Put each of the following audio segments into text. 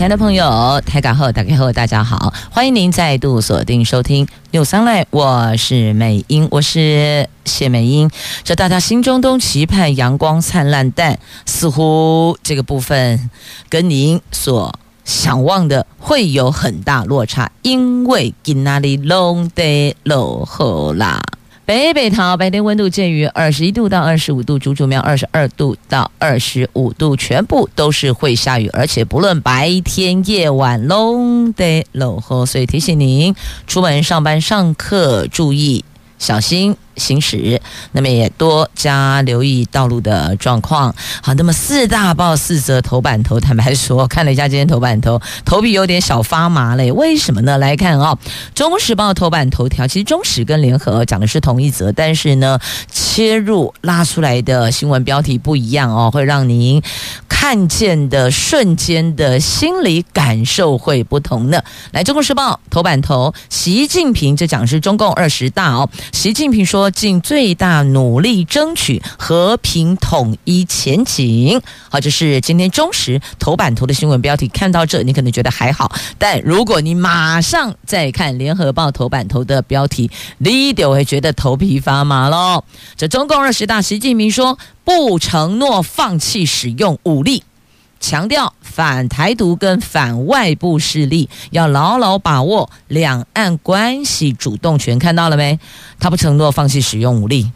亲爱的朋友，台港后打开后，大家好，欢迎您再度锁定收听 News Online，我是美英，我是谢美英。这大家心中都期盼阳光灿烂，但似乎这个部分跟您所想望的会有很大落差，因为今哪里拢得落后啦。北北桃白天温度介于二十一度到二十五度，竹竹苗二十二度到二十五度，全部都是会下雨，而且不论白天夜晚拢得落雨，所以提醒您出门上班上课注意小心。行驶，那么也多加留意道路的状况。好，那么四大报四则头版头，坦白说，看了一下今天头版头，头皮有点小发麻嘞。为什么呢？来看、哦，《中时报》头版头条，其实中时跟联合讲的是同一则，但是呢，切入拉出来的新闻标题不一样哦，会让您看见的瞬间的心理感受会不同的。来，《中国时报》头版头，习近平这讲是中共二十大哦，习近平说。尽最大努力争取和平统一前景。好，这是今天中时头版头的新闻标题。看到这，你可能觉得还好，但如果你马上再看联合报头版头的标题，你就会觉得头皮发麻喽。这中共二十大，习近平说不承诺放弃使用武力。强调反台独跟反外部势力要牢牢把握两岸关系主动权，看到了没？他不承诺放弃使用武力。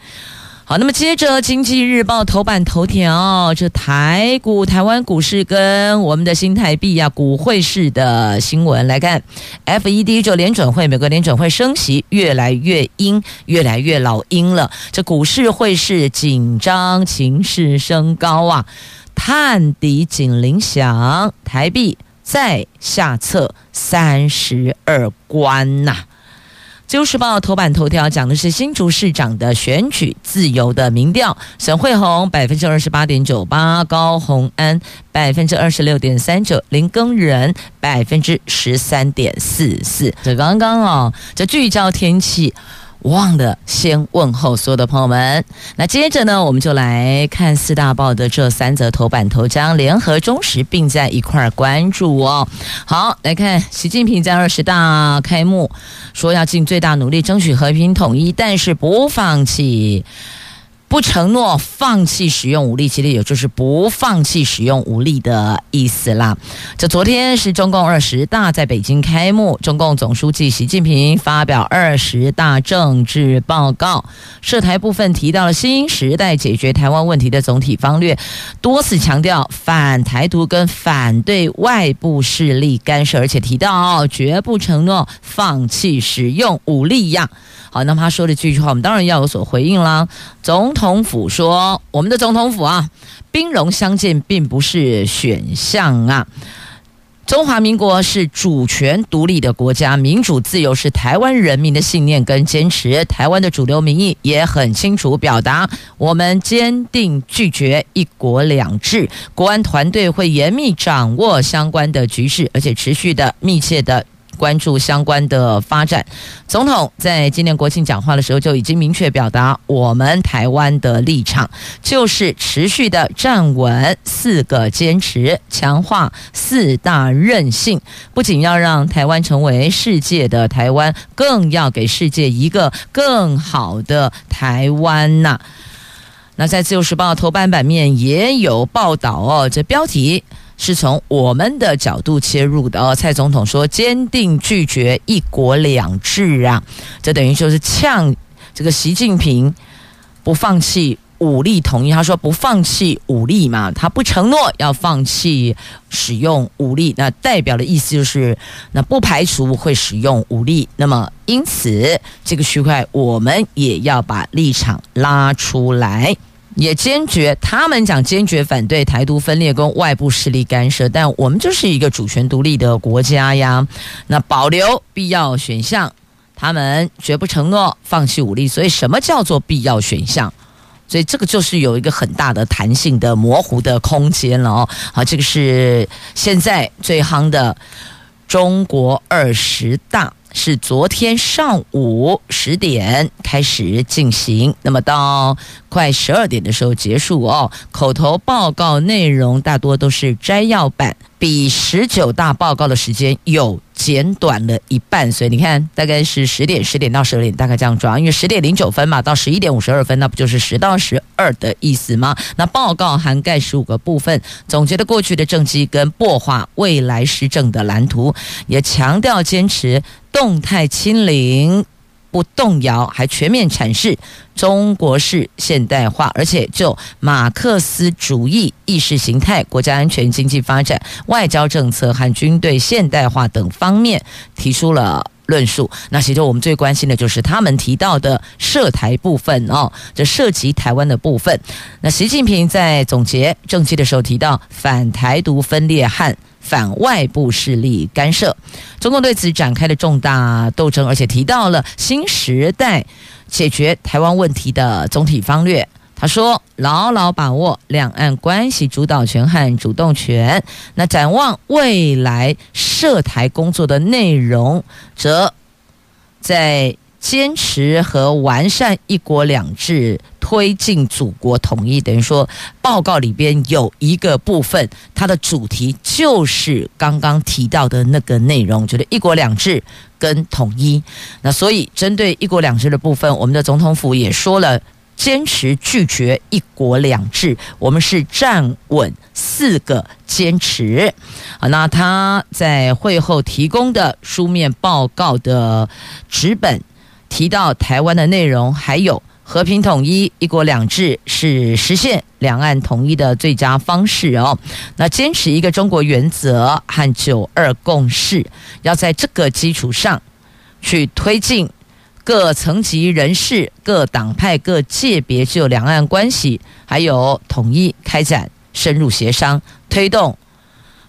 好，那么接着《经济日报》头版头条，这台股、台湾股市跟我们的新台币呀、啊，股汇市的新闻来看，FED 就联准会，美国联准会升息越来越鹰，越来越老鹰了。这股市汇市紧张情势升高啊。探底警铃响，台币再下测三十二关呐、啊。《旧时报》头版头条讲的是新竹市长的选举，自由的民调，沈慧虹百分之二十八点九八，高虹安百分之二十六点三九，林耕仁百分之十三点四四。这刚刚哦，这聚焦天气。忘了先问候所有的朋友们。那接着呢，我们就来看四大报的这三则头版头，将联合中时并在一块儿关注哦。好，来看习近平在二十大开幕说要尽最大努力争取和平统一，但是不放弃。不承诺放弃使用武力，其实也就是不放弃使用武力的意思啦。这昨天是中共二十大在北京开幕，中共总书记习近平发表二十大政治报告，涉台部分提到了新时代解决台湾问题的总体方略，多次强调反台独跟反对外部势力干涉，而且提到绝不承诺放弃使用武力呀。好，那么他说的这句话，我们当然要有所回应啦。总统府说，我们的总统府啊，兵戎相见并不是选项啊。中华民国是主权独立的国家，民主自由是台湾人民的信念跟坚持。台湾的主流民意也很清楚表达，我们坚定拒绝一国两制。国安团队会严密掌握相关的局势，而且持续的密切的。关注相关的发展，总统在今年国庆讲话的时候就已经明确表达，我们台湾的立场就是持续的站稳四个坚持，强化四大韧性，不仅要让台湾成为世界的台湾，更要给世界一个更好的台湾呐。那在自由时报头版版面也有报道哦，这标题。是从我们的角度切入的哦。蔡总统说坚定拒绝一国两制啊，这等于就是呛这个习近平不放弃武力统一。他说不放弃武力嘛，他不承诺要放弃使用武力，那代表的意思就是那不排除会使用武力。那么因此这个区块我们也要把立场拉出来。也坚决，他们讲坚决反对台独分裂跟外部势力干涉，但我们就是一个主权独立的国家呀。那保留必要选项，他们绝不承诺放弃武力。所以，什么叫做必要选项？所以这个就是有一个很大的弹性的模糊的空间了哦。好，这个是现在最夯的中国二十大。是昨天上午十点开始进行，那么到快十二点的时候结束哦。口头报告内容大多都是摘要版，比十九大报告的时间有减短了一半，所以你看，大概是十点十点到十二点，大概这样抓，因为十点零九分嘛，到十一点五十二分，那不就是十到十二的意思吗？那报告涵盖十五个部分，总结了过去的政绩跟擘画未来施政的蓝图，也强调坚持。动态清零不动摇，还全面阐释中国式现代化，而且就马克思主义意识形态、国家安全、经济发展、外交政策和军队现代化等方面提出了论述。那其实我们最关心的就是他们提到的涉台部分哦，这涉及台湾的部分。那习近平在总结政绩的时候提到反台独分裂和。反外部势力干涉，中共对此展开了重大斗争，而且提到了新时代解决台湾问题的总体方略。他说：“牢牢把握两岸关系主导权和主动权。那展望未来涉台工作的内容，则在。”坚持和完善一国两制，推进祖国统一。等于说，报告里边有一个部分，它的主题就是刚刚提到的那个内容，就是一国两制跟统一。那所以，针对一国两制的部分，我们的总统府也说了，坚持拒绝一国两制，我们是站稳四个坚持。好，那他在会后提供的书面报告的纸本。提到台湾的内容，还有和平统一、一国两制是实现两岸统一的最佳方式哦。那坚持一个中国原则和九二共识，要在这个基础上去推进各层级人士、各党派、各界别就两岸关系还有统一开展深入协商，推动。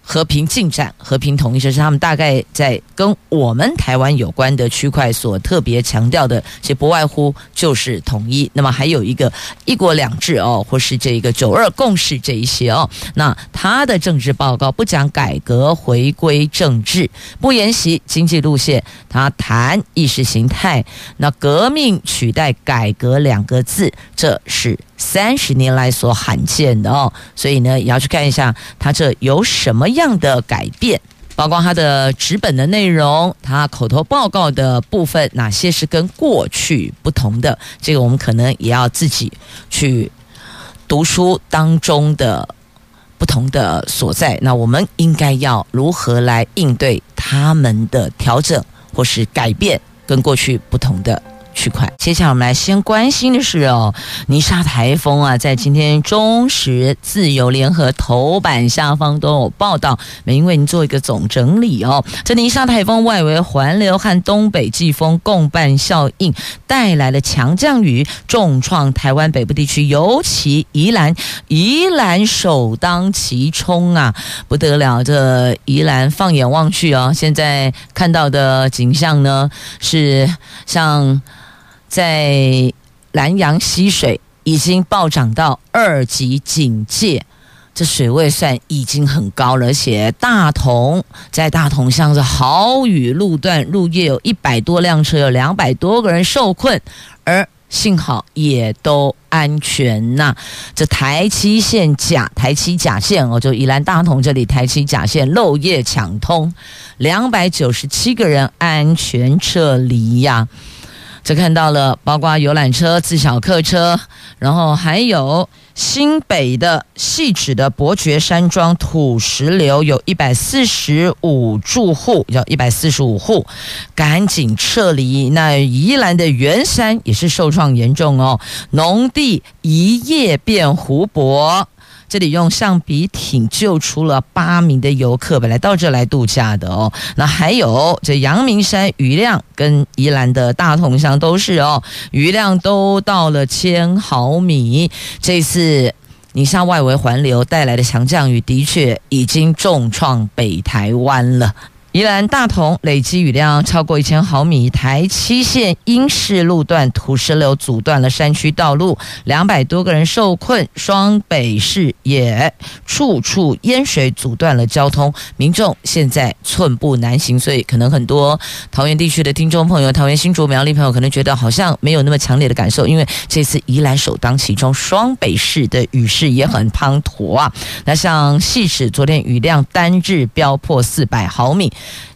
和平进展、和平统一，这是他们大概在跟我们台湾有关的区块所特别强调的，其实不外乎就是统一。那么还有一个一国两制哦，或是这个九二共识这一些哦。那他的政治报告不讲改革回归政治，不沿袭经济路线，他谈意识形态。那革命取代改革两个字，这是。三十年来所罕见的哦，所以呢，也要去看一下他这有什么样的改变，包括他的纸本的内容，他口头报告的部分，哪些是跟过去不同的？这个我们可能也要自己去读书当中的不同的所在。那我们应该要如何来应对他们的调整或是改变，跟过去不同的？区块，接下来我们来先关心的是哦，尼莎台风啊，在今天中时自由联合头版下方都有报道，美英为您做一个总整理哦。这尼莎台风外围环流和东北季风共伴效应，带来了强降雨，重创台湾北部地区，尤其宜兰，宜兰首当其冲啊，不得了！这宜兰放眼望去哦，现在看到的景象呢，是像。在南阳溪水已经暴涨到二级警戒，这水位算已经很高了。而且大同在大同乡的豪雨路段入夜有一百多辆车，有两百多个人受困，而幸好也都安全呐、这台七线甲台七甲线哦，就宜兰大同这里台七甲线漏夜抢通，两百九十七个人安全撤离呀、这看到了，包括游览车、自小客车，然后还有新北的汐止的伯爵山庄土石流，有一百四十五住户，要一百四十五户，赶紧撤离。那宜兰的员山也是受创严重哦，农地一夜变湖泊。这里用橡皮艇救出了八名的游客，本来到这来度假的哦。那还有这阳明山余量跟宜兰的大同乡都是哦，余量都到了千毫米。这次你像外围环流带来的强降雨，的确已经重创北台湾了。宜兰大同累积雨量超过一千毫米，台七线英势路段土石流阻断了山区道路，两百多个人受困，双北市也处处淹水阻断了交通，民众现在寸步难行。所以，可能很多桃园地区的听众朋友、桃园新竹苗栗朋友可能觉得好像没有那么强烈的感受，因为这次宜兰首当其冲，双北市的雨势也很滂沱啊。那像汐止昨天雨量单日飙破四百毫米。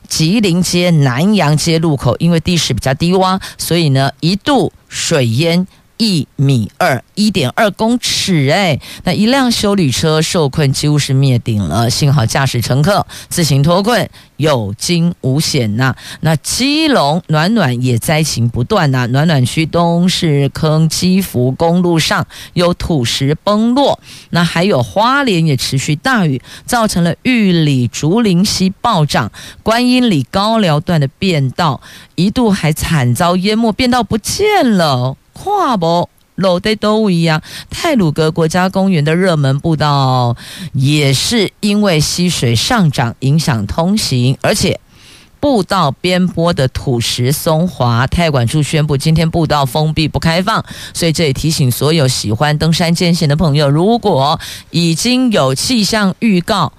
吉林街、南阳街路口，因为地势比较低洼，所以呢一度水淹一米二，一点二公尺。哎，那一辆修理车受困，几乎是灭顶了。幸好驾驶乘客自行脱困。有惊无险呐、那基隆暖暖也灾情不断呐、暖暖区东势坑基福公路上有土石崩落，那还有花莲也持续大雨，造成了玉里竹林溪暴涨，观音里高寮段的便道一度还惨遭淹没，便道不见了，跨步。路在都一样。泰鲁格国家公园的热门步道也是因为溪水上涨影响通行，而且步道边坡的土石松滑，泰管处宣布今天步道封闭不开放。所以这也提醒所有喜欢登山健行的朋友，如果已经有气象预告。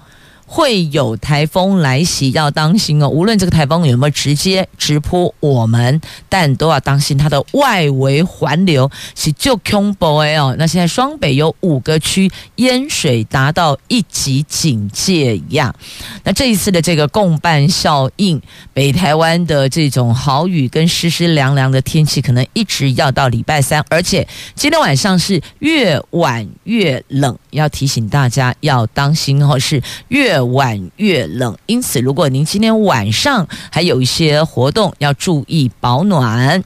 会有台风来袭，要当心哦。无论这个台风有没有直接直扑我们，但都要当心它的外围环流是就恐怖哦。那现在双北有五个区淹水达到一级警戒一样。那这一次的这个共伴效应，北台湾的这种豪雨跟湿湿凉凉的天气，可能一直要到礼拜三，而且今天晚上是越晚越冷，要提醒大家要当心哦，是越。晚越冷，因此如果您今天晚上还有一些活动，要注意保暖。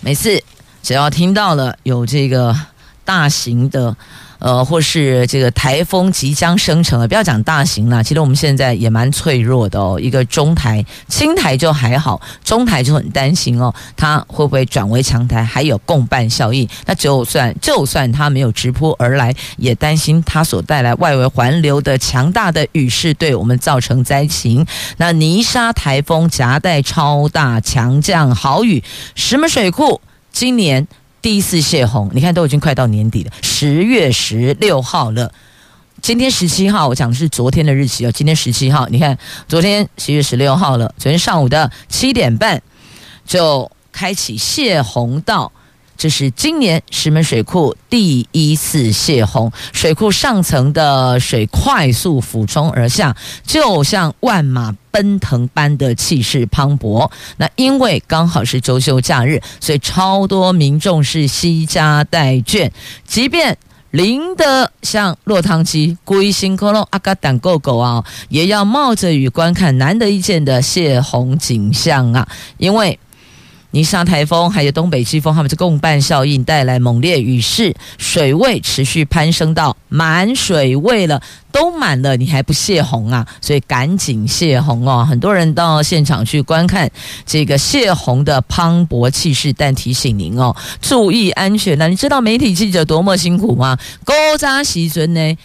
每次只要听到了有这个大型的。呃，或是这个台风即将生成了，不要讲大型了，其实我们现在也蛮脆弱的哦。一个中台、轻台就还好，中台就很担心哦，它会不会转为强台？还有共伴效应，那就算就算它没有直扑而来，也担心它所带来外围环流的强大的雨势对我们造成灾情。那泥沙台风夹带超大强降豪雨，石门水库今年。第一次泄洪，你看都已经快到年底了，十月十六号了。今天十七号，我讲的是昨天的日期哦。今天十七号，你看昨天十月十六号了，昨天上午的七点半就开启泄洪道。这是今年石门水库第一次泄洪，水库上层的水快速俯冲而下，就像万马奔腾般的气势磅礴。那因为刚好是周休假日，所以超多民众是携家带眷，即便淋得像落汤鸡、龟心科隆阿嘎胆狗狗啊，也要冒着雨观看难得一见的泄洪景象啊，因为。泥沙台风还有东北季风，他们是共伴效应带来猛烈雨势，水位持续攀升到满水位了，都满了，你还不泄洪啊？所以赶紧泄洪哦！很多人到现场去观看这个泄洪的磅礴气势，但提醒您哦，注意安全。那你知道媒体记者多么辛苦吗？高扎西尊呢？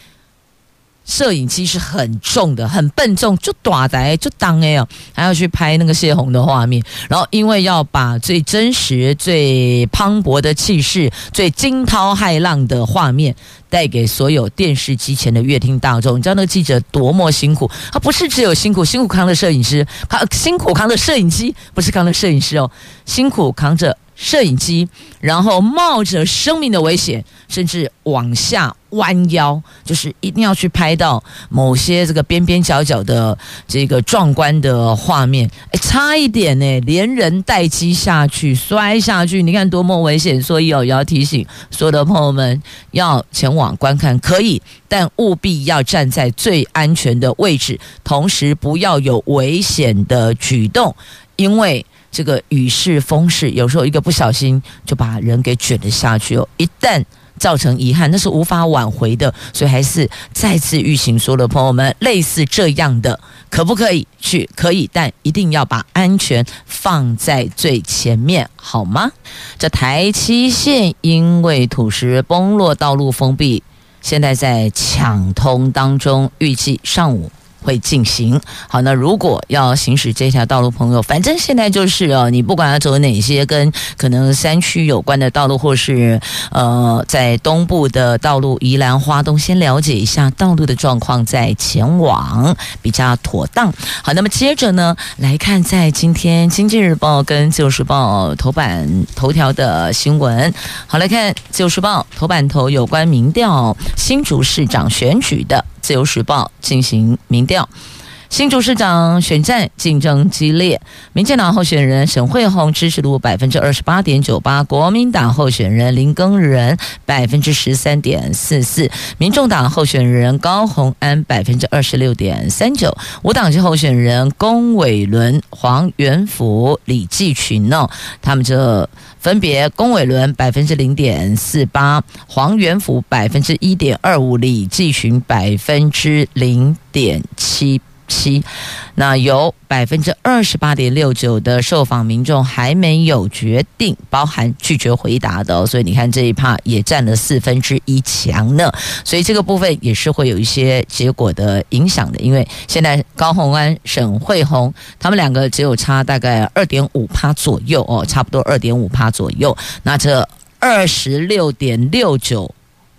摄影机是很重的，很笨重，就短的，就当哎哦，还要去拍那个泄洪的画面。然后，因为要把最真实、最磅礴的气势、最惊涛骇浪的画面带给所有电视机前的乐听大众，你知道那个记者多么辛苦？他不是只有辛苦，辛苦扛着摄影师，他辛苦扛着摄影机，不是扛着摄影师哦，辛苦扛着。摄影机，然后冒着生命的危险，甚至往下弯腰，就是一定要去拍到某些这个边边角角的这个壮观的画面。哎，差一点呢，连人带机下去摔下去，你看多么危险！所以哦，也要提醒所有的朋友们，要前往观看可以，但务必要站在最安全的位置，同时不要有危险的举动，因为。这个雨势风势，有时候一个不小心就把人给卷了下去哦。一旦造成遗憾，那是无法挽回的。所以还是再次预请所有的朋友们，类似这样的，可不可以去？可以，但一定要把安全放在最前面，好吗？这台七线因为土石崩落，道路封闭，现在在抢通当中，预计上午会进行。好，那如果要行驶这条道路，朋友，反正现在就是哦，你不管要走哪些跟可能山区有关的道路，或是呃在东部的道路，宜兰花东，先了解一下道路的状况，再前往比较妥当。好，那么接着呢，来看在今天《经济日报》跟《自由时报》头版头条的新闻。好，来看《自由时报》头版头有关民调新竹市长选举的。自由时报进行民调，新竹市长选战竞争激烈，民进党候选人沈慧虹支持度百分之二十八点九八，国民党候选人林耕仁百分之十三点四四，民众党候选人高虹安百分之二十六点三九，无党籍候选人龚伟伦、黄元福、李继群呢，他们这。分别，龚伟伦百分之零点四八，黄元福百分之一点二五，李继群百分之零点七七。那有百分之二十八点六九的受访民众还没有决定，包含拒绝回答的。所以你看这一趴也占了四分之一强呢。所以这个部分也是会有一些结果的影响的，因为现在高虹安、沈慧红他们两个只有差大概二点五趴左右哦，差不多二点五趴左右。那这二十六点六九。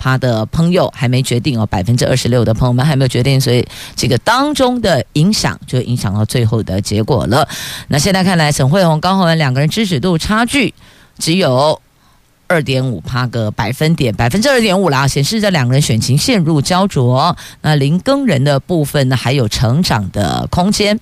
他的朋友还没决定哦，百分之二十六的朋友们还没有决定，所以这个当中的影响就影响到最后的结果了。那现在看来，沈慧虹、高虹安两个人支持度差距只有二点五趴个百分点，百分之二点五啦，显示这两个人选情陷入焦灼。那林更人的部分呢，还有成长的空间。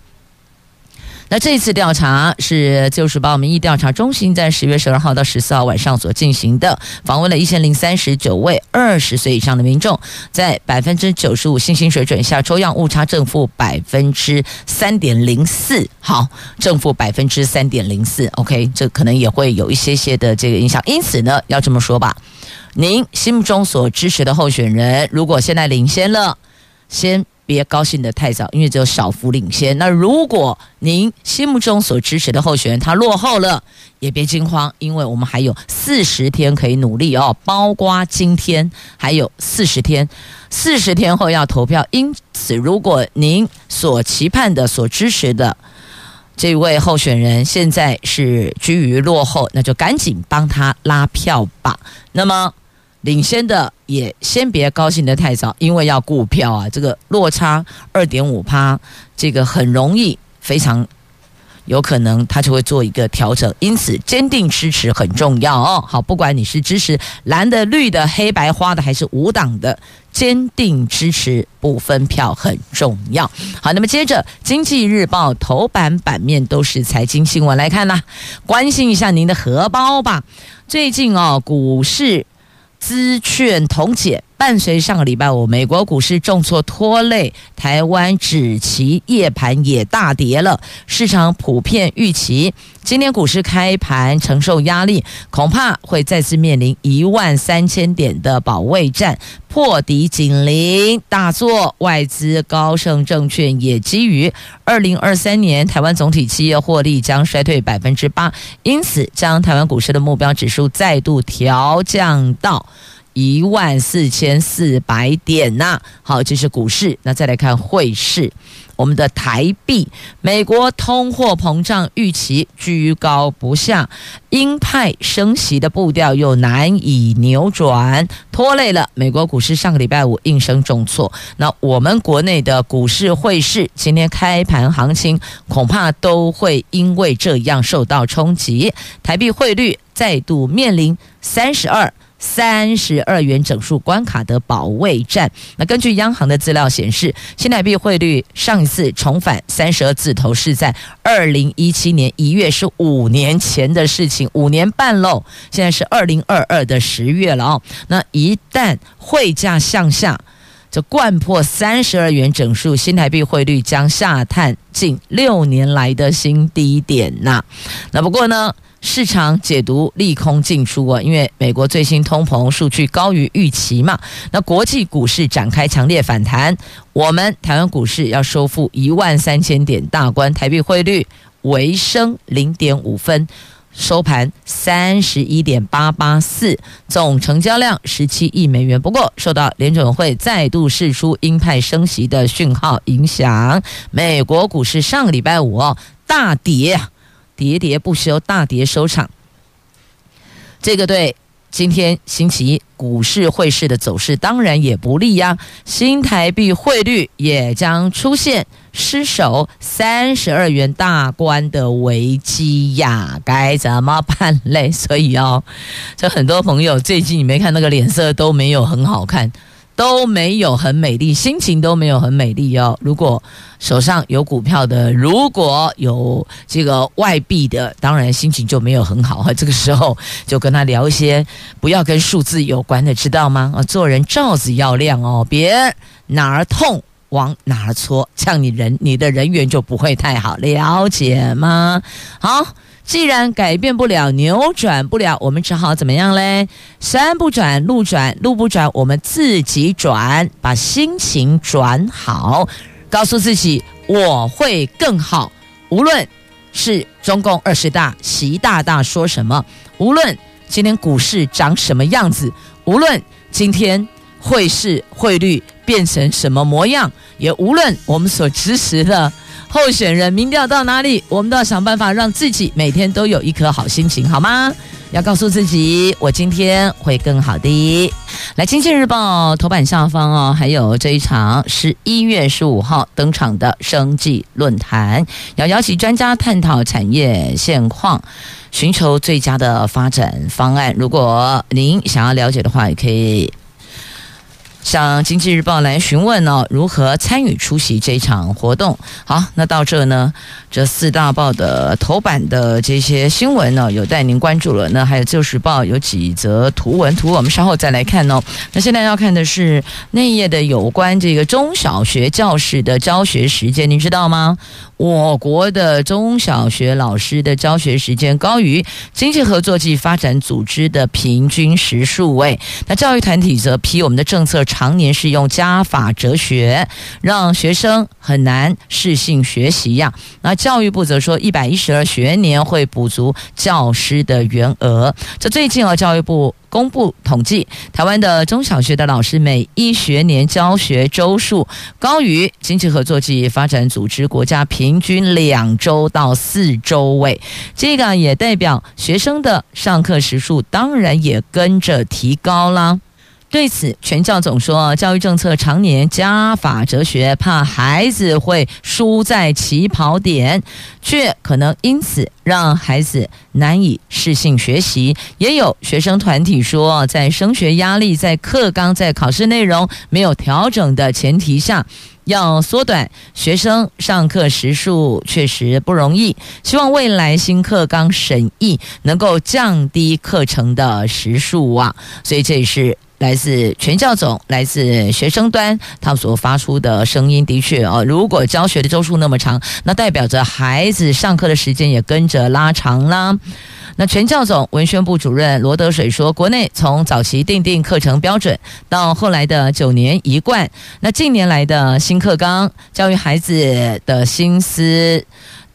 那这次调查是自由时报民意调查中心在十月十二号到十四号晚上所进行的，访问了一千零三十九位二十岁以上的民众，在百分之九十五信心水准下，抽样误差正负百分之三点零四，好，正负百分之三点零四，OK，这可能也会有一些些的这个影响，因此呢，要这么说吧，您心目中所支持的候选人，如果现在领先了，先。别高兴得太早，因为只有小幅领先。那如果您心目中所支持的候选人他落后了，也别惊慌，因为我们还有四十天可以努力哦，包括今天还有四十天，四十天后要投票。因此，如果您所期盼的、所支持的这位候选人现在是居于落后，那就赶紧帮他拉票吧。那么。领先的也先别高兴得太早，因为要顾票啊。这个落差二点五趴，这个很容易，非常有可能他就会做一个调整。因此，坚定支持很重要哦。好，不管你是支持蓝的、绿的、黑白花的，还是无党的，坚定支持不分票很重要。好，那么接着，《经济日报》头版版面都是财经新闻来看啦，关心一下您的荷包吧。最近哦，股市。资券同减，伴随上个礼拜五美国股市重挫拖累，台湾指期夜盘也大跌了。市场普遍预期，今天股市开盘承受压力，恐怕会再次面临一万三千点的保卫战，破底紧邻大作。外资高盛证券也基于二零二三年台湾总体企业获利将衰退百分之八，因此将台湾股市的目标指数再度调降到。一万四千四百点呐、好，这是股市。那再来看汇市，我们的台币，美国通货膨胀预期居高不下，鹰派升息的步调又难以扭转，拖累了美国股市。上个礼拜五应声重挫，那我们国内的股市汇市今天开盘行情恐怕都会因为这样受到冲击，台币汇率再度面临三十二。三十二元整数关卡的保卫战。那根据央行的资料显示，新台币汇率上一次重返三十二字头是在二零一七年一月，是五年前的事情，五年半喽。现在是二零二二的十月了哦。那一旦汇价向下，就贯破三十二元整数，新台币汇率将下探近六年来的新低点呐。那不过呢？市场解读利空进出啊，因为美国最新通膨数据高于预期嘛。那国际股市展开强烈反弹，我们台湾股市要收复一万三千点大关，台币汇率微升零点五分，收盘三十一点八八四，总成交量十七亿美元。不过，受到联准会再度释出鹰派升息的讯号影响，美国股市上个礼拜五哦大跌，跌跌不休，大跌收场。这个对今天星期一股市汇市的走势当然也不利呀，新台币汇率也将出现。失守三十二元大关的危机呀，该怎么办嘞？所以哦，这很多朋友最近你没看那个脸色都没有很好看，都没有很美丽，心情都没有很美丽哦。如果手上有股票的，如果有这个外币的，当然心情就没有很好。这个时候就跟他聊一些不要跟数字有关的，知道吗？啊，做人罩子要亮哦，别哪儿痛。往哪儿戳，这样你人你的人缘就不会太好，了解吗？好，既然改变不了，扭转不了，我们只好怎么样嘞？山不转路转，路不转，我们自己转，把心情转好，告诉自己我会更好。无论是中共二十大习大大说什么，无论今天股市长什么样子，无论今天。汇市汇率变成什么模样，也无论我们所支持的候选人民调到哪里，我们都要想办法让自己每天都有一颗好心情，好吗？要告诉自己，我今天会更好的。来，《经济日报》头版下方哦，还有这一场十一月十五号登场的生计论坛，要邀请专家探讨产业现况，寻求最佳的发展方案。如果您想要了解的话，也可以。向《经济日报》来询问呢、哦，如何参与出席这场活动？好，那到这呢，这四大报的头版的这些新闻呢，有待您关注了。那还有《旧时报》有几则图文图，我们稍后再来看哦。那现在要看的是内页的有关这个中小学教师的教学时间，您知道吗？我国的中小学老师的教学时间高于经济合作暨发展组织的平均时数位。那教育团体则批我们的政策常年是用加法哲学，让学生很难适性学习呀。那教育部则说，一百一十二学年会补足教师的员额。这最近啊，教育部。公布统计，台湾的中小学的老师每一学年教学周数高于经济合作暨发展组织国家平均两周到四周位，这个也代表学生的上课时数当然也跟着提高了。对此，全教总说，教育政策常年加法哲学，怕孩子会输在起跑点，却可能因此让孩子难以适性学习。也有学生团体说，在升学压力、在课纲、在考试内容没有调整的前提下，要缩短学生上课时数确实不容易。希望未来新课纲审议能够降低课程的时数啊！所以这是。来自全教总，来自学生端，他们所发出的声音的确哦，如果教学的周数那么长，那代表着孩子上课的时间也跟着拉长啦。那全教总文宣部主任罗德水说，国内从早期定定课程标准，到后来的九年一贯，那近年来的新课纲，教育孩子的心思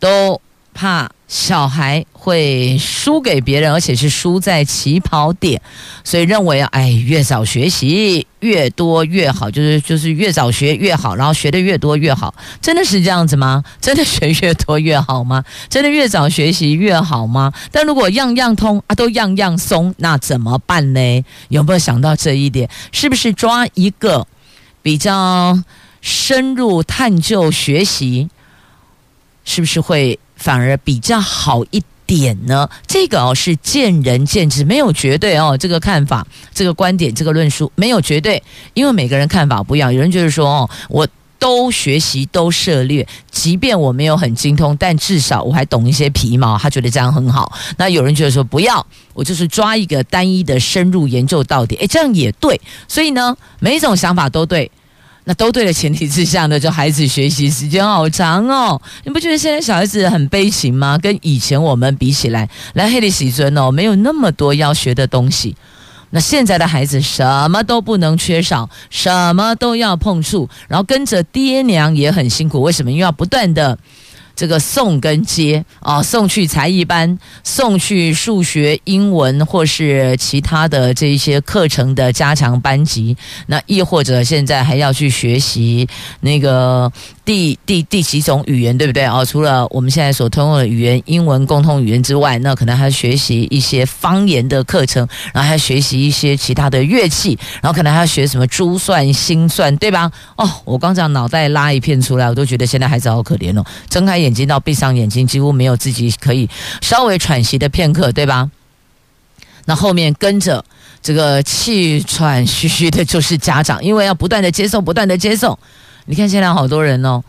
都怕。小孩会输给别人，而且是输在起跑点，所以认为，哎，越早学习越多越好，就是就是越早学越好，然后学得越多越好，真的是这样子吗？真的学越多越好吗？真的越早学习越好吗？但如果样样通啊，都样样松，那怎么办呢？有没有想到这一点？是不是抓一个比较深入探究学习，是不是会？反而比较好一点呢？这个哦是见仁见智，没有绝对哦。这个看法、这个观点、这个论述没有绝对，因为每个人看法不一样。有人就是说哦，我都学习都涉猎，即便我没有很精通，但至少我还懂一些皮毛，他觉得这样很好。那有人觉得说不要，我就是抓一个单一的深入研究到底，诶，这样也对。所以呢，每一种想法都对。那都对的前提之下呢，就孩子学习时间好长哦。你不觉得现在小孩子很悲情吗？跟以前我们比起来，来黑的喜尊哦，没有那么多要学的东西。那现在的孩子什么都不能缺少，什么都要碰触，然后跟着爹娘也很辛苦。为什么？因为要不断的这个送跟接啊，送去才艺班，送去数学、英文或是其他的这一些课程的加强班级，那亦或者现在还要去学习那个第第第几种语言，对不对啊？除了我们现在所通用的语言英文共同语言之外，那可能还要学习一些方言的课程，然后还要学习一些其他的乐器，然后可能还要学什么珠算、心算，对吧？哦，我刚讲脑袋拉一片出来，我都觉得现在孩子好可怜哦，睁开眼。眼睛到闭上眼睛，几乎没有自己可以稍微喘息的片刻，对吧？那后面跟着这个气喘吁吁的，就是家长，因为要不断的接送，不断的接送。你看现在好多人哦。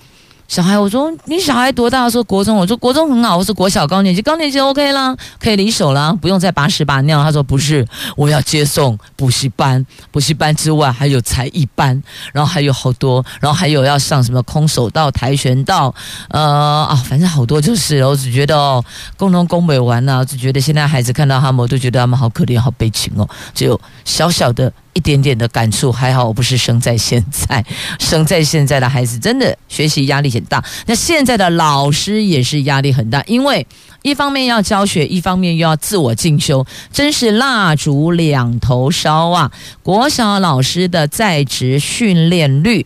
小孩，我说你小孩多大？说国中，我说国中很好。我说国小高年级，高年级 OK 啦，可以离手啦，不用再把屎把尿。他说不是，我要接送补习班，补习班之外还有才艺班，然后还有好多，然后还有要上什么空手道、跆拳道，呃啊，反正好多就是。我只觉得哦，共同工美完了，我只觉得现在孩子看到他们，我都觉得他们好可怜、好悲情哦，只有小小的。一点点的感触，还好我不是生在现在，生在现在的孩子真的学习压力很大。那现在的老师也是压力很大，因为一方面要教学，一方面又要自我进修，真是蜡烛两头烧啊！国小老师的在职训练率，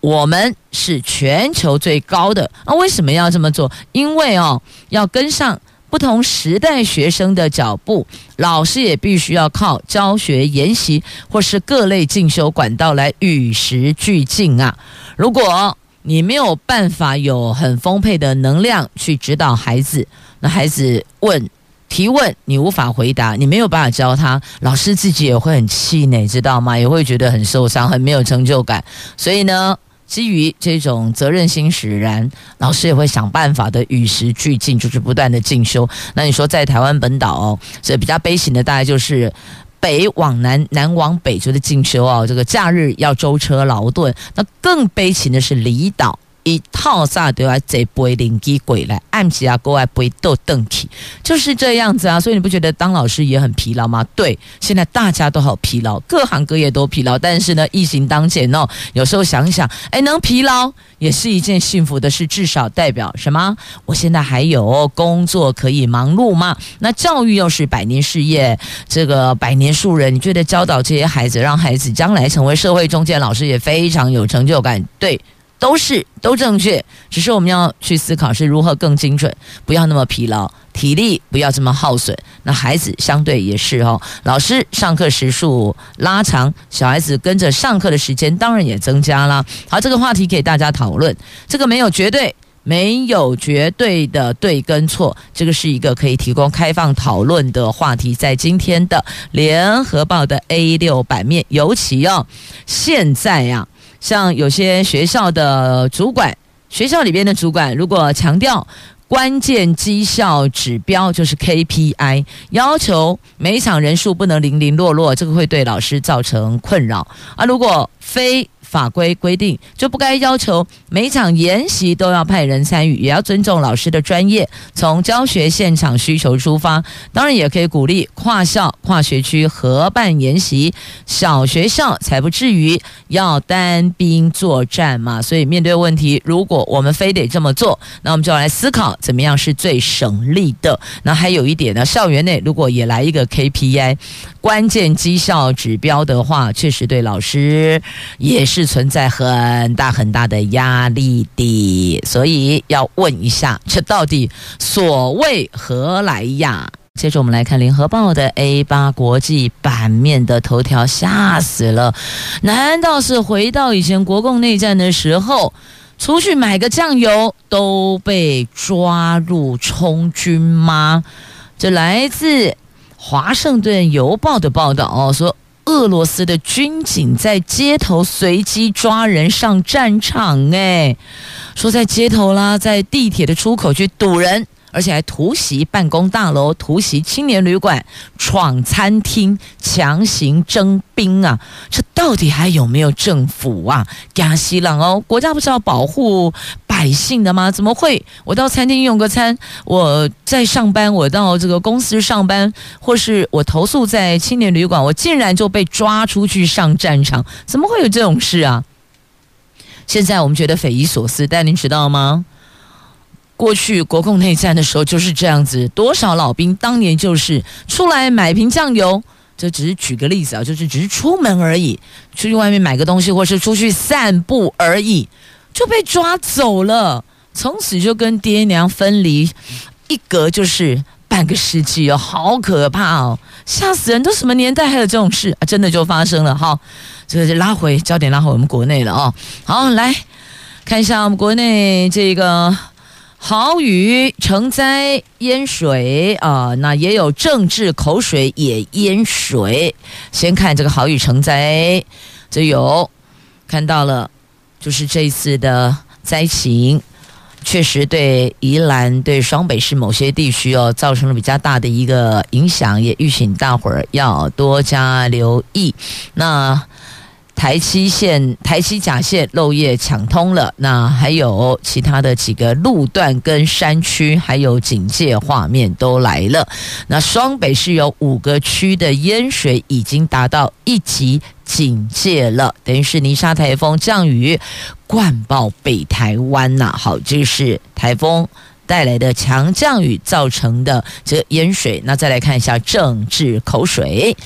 我们是全球最高的。那为什么要这么做？因为哦，要跟上。不同时代学生的脚步，老师也必须要靠教学研习或是各类进修管道来与时俱进啊！如果你没有办法有很丰沛的能量去指导孩子，那孩子问提问你无法回答，你没有办法教他，老师自己也会很气馁，知道吗？也会觉得很受伤，很没有成就感。所以呢，基于这种责任心使然，老师也会想办法的与时俱进，就是不断的进修。那你说在台湾本岛哦，所以比较悲情的大概就是北往南，南往北就是进修哦，这个假日要舟车劳顿。那更悲情的是离岛。一套啥都要坐飞机过来，按起啊，过来背都登起，就是这样子啊。所以你不觉得当老师也很疲劳吗？对，现在大家都好疲劳，各行各业都疲劳。但是呢，疫情当前哦，有时候想想，哎，能疲劳也是一件幸福的事，至少代表什么？我现在还有工作可以忙碌吗？那教育又是百年事业，这个百年树人，你觉得教导这些孩子，让孩子将来成为社会中坚老师，也非常有成就感。对。都是都正确，只是我们要去思考是如何更精准，不要那么疲劳，体力不要这么耗损。那孩子相对也是哦，老师上课时数拉长，小孩子跟着上课的时间当然也增加了。好，这个话题给大家讨论，这个没有绝对，没有绝对的对跟错，这个是一个可以提供开放讨论的话题，在今天的联合报的 A 六版面，尤其哦，现在呀、啊。像有些学校的主管，学校里边的主管，如果强调关键绩效指标就是 KPI，要求每场人数不能零零落落，这个会对老师造成困扰啊。如果非法规规定就不该要求每场研习都要派人参与，也要尊重老师的专业，从教学现场需求出发。当然也可以鼓励跨校、跨学区合办研习，小学校才不至于要单兵作战嘛。所以面对问题，如果我们非得这么做，那我们就要来思考怎么样是最省力的。那还有一点呢，校园内如果也来一个 KPI 关键绩效指标的话，确实对老师也是。存在很大很大的压力的，所以要问一下，这到底所谓何来呀？接着我们来看《联合报》的 A 八国际版面的头条，吓死了！难道是回到以前国共内战的时候，出去买个酱油都被抓入充军吗？这来自《华盛顿邮报》的报道哦，说。俄罗斯的军警在街头随机抓人上战场，哎，说在街头啦，在地铁的出口去堵人。而且还突袭办公大楼、突袭青年旅馆、闯餐厅、强行征兵啊！这到底还有没有政府啊？加西朗哦，国家不是要保护百姓的吗？怎么会？我到餐厅用个餐，我在上班，我到这个公司上班，或是我投诉在青年旅馆，我竟然就被抓出去上战场？怎么会有这种事啊？现在我们觉得匪夷所思，但您知道吗？过去国共内战的时候就是这样子，多少老兵当年就是出来买瓶酱油，这只是举个例子啊，就是只是出门而已，出去外面买个东西，或是出去散步而已，就被抓走了，从此就跟爹娘分离，一隔就是半个世纪哦，好可怕哦，吓死人！都什么年代还有这种事啊？真的就发生了哈。这个就拉回焦点，拉回我们国内了哦。好，来看一下我们国内这个豪雨成灾淹水啊、那也有政治口水也淹水。先看这个豪雨成灾，这有看到了，就是这一次的灾情，确实对宜兰、对双北市某些地区哦，造成了比较大的一个影响，也预请大伙儿要多加留意。那。台七线、台七甲线漏夜抢通了，那还有其他的几个路段跟山区，还有警戒画面都来了。那双北是有五个区的淹水已经达到一级警戒了，等于是泥沙台风降雨灌爆北台湾呐。好，这是台风带来的强降雨造成的这个淹水。那再来看一下政治口水，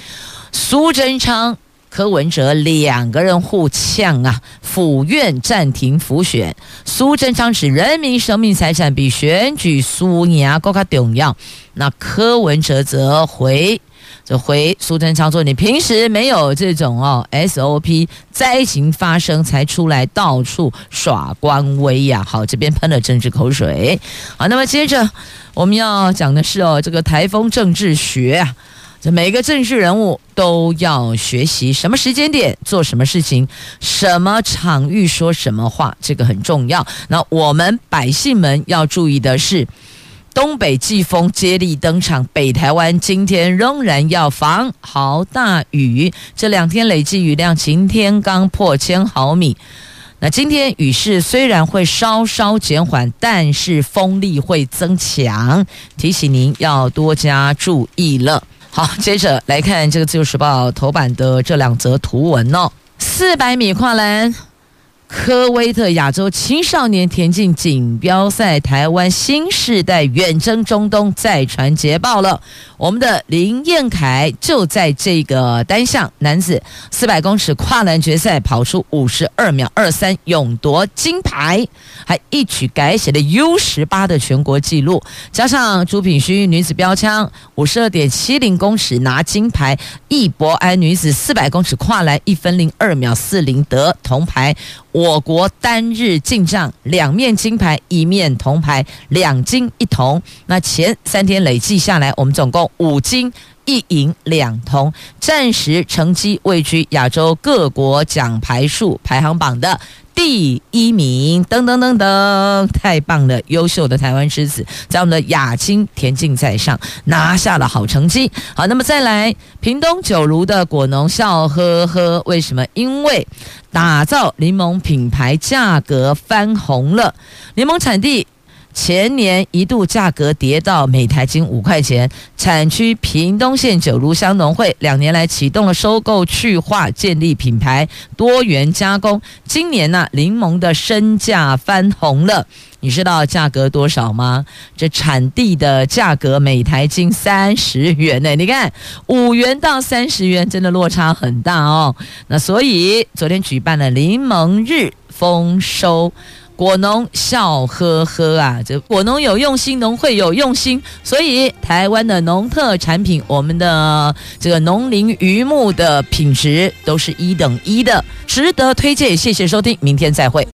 苏贞昌。柯文哲两个人互呛啊，府院暂停辅选。苏贞昌指人民生命财产比选举输赢更加重要。那柯文哲则回，则回苏贞昌说：“你平时没有这种哦 SOP，灾情发生才出来到处耍官威呀。”好，这边喷了政治口水。好，那么接着我们要讲的是哦，这个台风政治学啊。每个政治人物都要学习什么时间点做什么事情，什么场域说什么话，这个很重要。那我们百姓们要注意的是，东北季风接力登场，北台湾今天仍然要防豪大雨。这两天累计雨量，晴天刚破千毫米。那今天雨势虽然会稍稍减缓，但是风力会增强，提醒您要多加注意了。好，接着来看这个《自由时报》头版的这两则图文哦，四百米跨栏。科威特亚洲青少年田径锦标赛，台湾新世代远征中东再传捷报了。我们的林彦凯就在这个单项男子四百公尺跨栏决赛跑出五十二秒二三，勇夺金牌，还一举改写了 U 十八的全国纪录。加上朱品勋女子标枪五十二点七零公尺拿金牌，易博安女子四百公尺跨栏一分零二秒四零得铜牌。我国单日进账两面金牌，一面铜牌，两金一铜。那前三天累计下来，我们总共五金一银两铜，暂时成绩位居亚洲各国奖牌数排行榜的第一名。噔噔噔噔，太棒了！优秀的台湾之子在我们的亚青田径赛上拿下了好成绩。好，那么再来，屏东九如的果农笑呵呵，为什么？因为打造柠檬品牌，价格翻红了。柠檬产地前年一度价格跌到每台斤五块钱。产区屏东县九如乡农会两年来启动了收购去化，建立品牌，多元加工。今年呢、柠檬的身价翻红了。你知道价格多少吗？这产地的价格每台斤三十元呢。你看五元到三十元，真的落差很大哦。那所以昨天举办了柠檬日丰收，果农笑呵呵啊！这果农有用心，农会有用心，所以台湾的农特产品，我们的这个农林渔牧的品质都是一等一的，值得推荐。谢谢收听，明天再会。